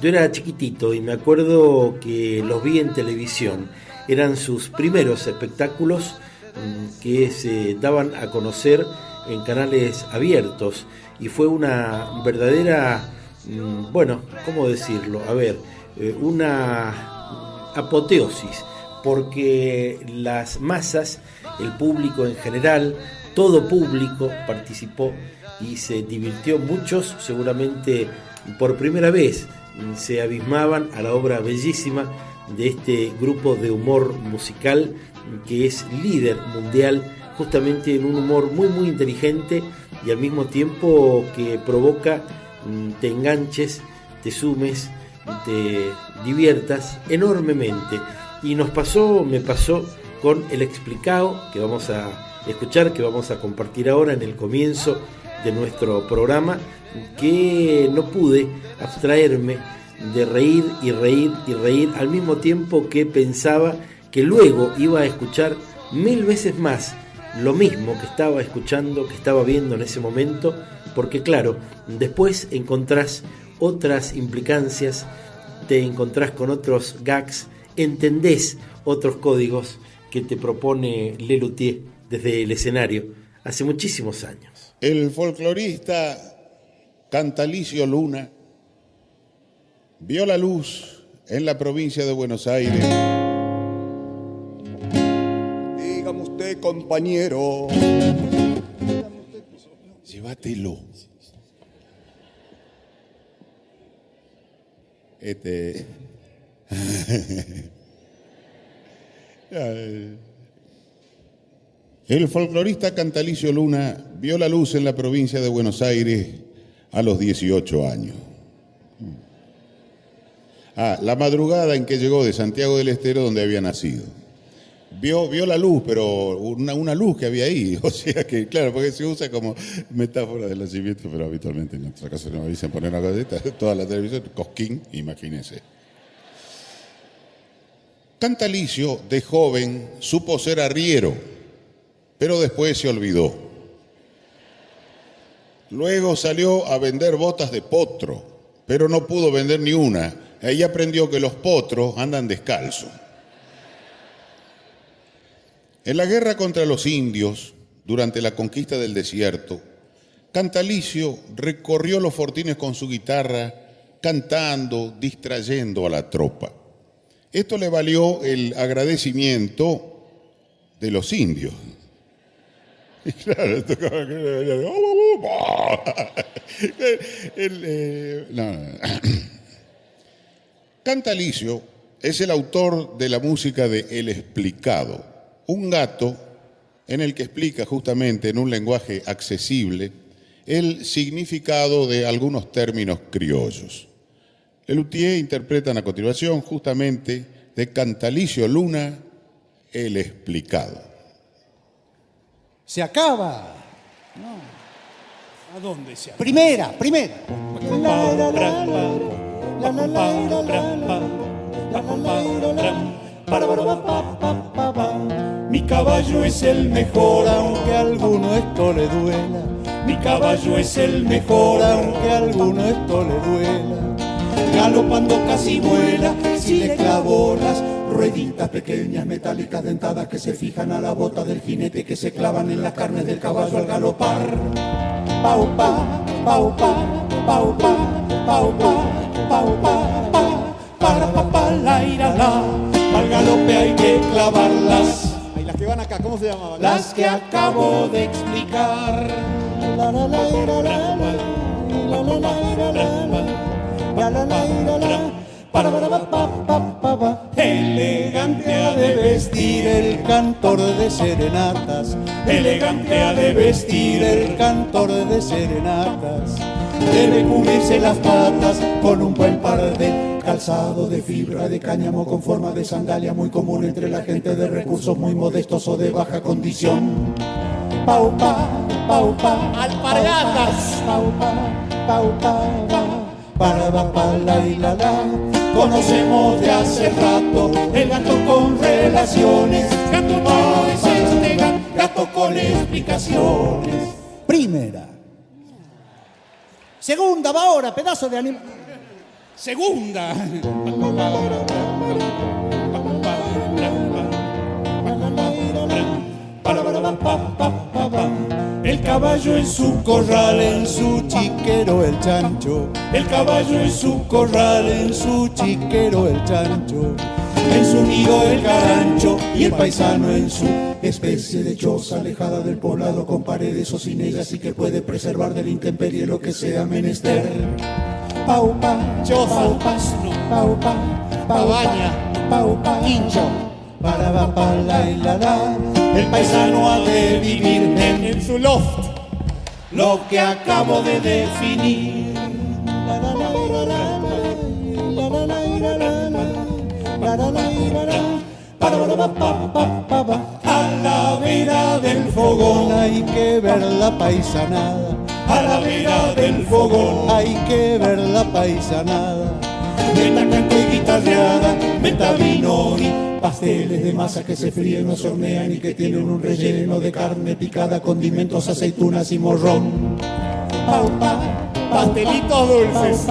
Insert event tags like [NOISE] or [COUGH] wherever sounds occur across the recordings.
Yo era chiquitito y me acuerdo que los vi en televisión. Eran sus primeros espectáculos mm, que se daban a conocer en canales abiertos y fue una verdadera, mm, bueno, ¿cómo decirlo? A ver, eh, una apoteosis, porque las masas, el público en general, todo público participó y se divirtió muchos, seguramente por primera vez se abismaban a la obra bellísima de este grupo de humor musical que es líder mundial justamente en un humor muy muy inteligente y al mismo tiempo que provoca mm, te enganches, te sumes, te diviertas enormemente. Y nos pasó, me pasó con el explicado que vamos a escuchar, que vamos a compartir ahora en el comienzo de nuestro programa, que no pude abstraerme de reír y reír y reír al mismo tiempo que pensaba que luego iba a escuchar mil veces más lo mismo que estaba escuchando, que estaba viendo en ese momento, porque claro, después encontrás otras implicancias, te encontrás con otros gags, entendés otros códigos que te propone Lelutier desde el escenario hace muchísimos años. El folclorista Cantalicio Luna vio la luz en la provincia de Buenos Aires compañero. Llévatelo. Este. [LAUGHS] El folclorista Cantalicio Luna vio la luz en la provincia de Buenos Aires a los 18 años. Ah, la madrugada en que llegó de Santiago del Estero, donde había nacido vio, vio la luz, pero una, una, luz que había ahí. [LAUGHS] O sea que, claro, porque se usa como metáfora del nacimiento, pero habitualmente en nuestra casa no dicen poner una galleta, [LAUGHS] toda la televisión, cosquín, imagínense. Cantalicio, de joven, supo ser arriero, pero después se olvidó. Luego salió a vender botas de potro, pero no pudo vender ni una. Ahí aprendió que los potros andan descalzos. En la guerra contra los indios, durante la conquista del desierto, Cantalicio recorrió los fortines con su guitarra, cantando, distrayendo a la tropa. Esto le valió el agradecimiento de los indios. [LAUGHS] claro, Cantalicio es el autor de la música de El Explicado un gato en el que explica justamente en un lenguaje accesible el significado de algunos términos criollos. Lelutier interpreta a continuación justamente de Cantalicio Luna el explicado. Se acaba. ¿A dónde se acaba? Primera, primera. Mi caballo es el mejor, aunque a alguno esto le duela. Mi caballo es el mejor, aunque a alguno esto le duela. Galopando casi vuela, si le clavo las rueditas pequeñas metálicas dentadas que se fijan a la bota del jinete que se clavan en la carne del caballo al galopar. Pau pa, pau pa, pau pa, pau pa, pau pa, pa, para pa, pa, la ira la, al galope hay que clavarlas las que van acá, ¿cómo se llamaban? Las que acabo de explicar. Elegante ha de vestir el cantor de serenatas. Elegante ha de vestir el cantor de serenatas. Debe cubrirse las patas con un buen par de calzado de fibra de cáñamo con forma de sandalia muy común entre la gente de recursos muy modestos o de baja condición. Paupa, paupa, alpargatas, paupa, paupa, para la y la la. Conocemos de hace rato el gato con relaciones. Gato no es este gato con explicaciones. Primera. Segunda va ahora, pedazo de animal. Segunda. El caballo en su corral, en su chiquero el chancho. El caballo en su corral, en su chiquero el chancho. En su nido el carancho y el paisano en su especie de choza alejada del poblado con paredes o sin ellas y que puede preservar del intemperie lo que sea menester. Paupa, Choza, paupa, paupa, Pabaña, paupa, hincho. Para la la. El paisano ha de vivir en En su loft. lo que acabo de definir. A la vera del fogón hay que ver la paisanada. A la vera del fogón hay que ver la paisanada. Meta canto y guitarreada, meta vino pasteles de masa que se fríen, no se hornean y que tienen un relleno de carne picada, condimentos, aceitunas y morrón. Pastelitos dulces.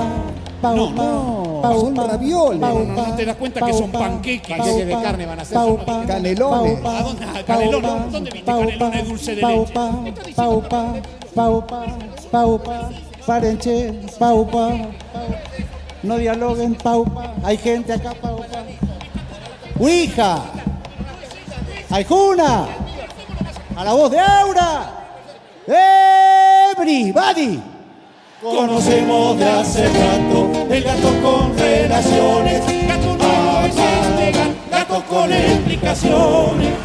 no, no, son ravioles. ¿No te das cuenta que son panqueques? Panqueques de carne van a ser. Canelones. ¿A dónde? ¿A canelones? ¿Dónde viste canelones dulce de leche? Paupa, paupa, paupa, parenche, paupa. No dialoguen, paupa. Hay gente acá, paupa. Ouija. Aijuna. A la voz de Aura. Everybody. Conocemos de hace rato el gato con relaciones. Gato este gato, gato con explicaciones.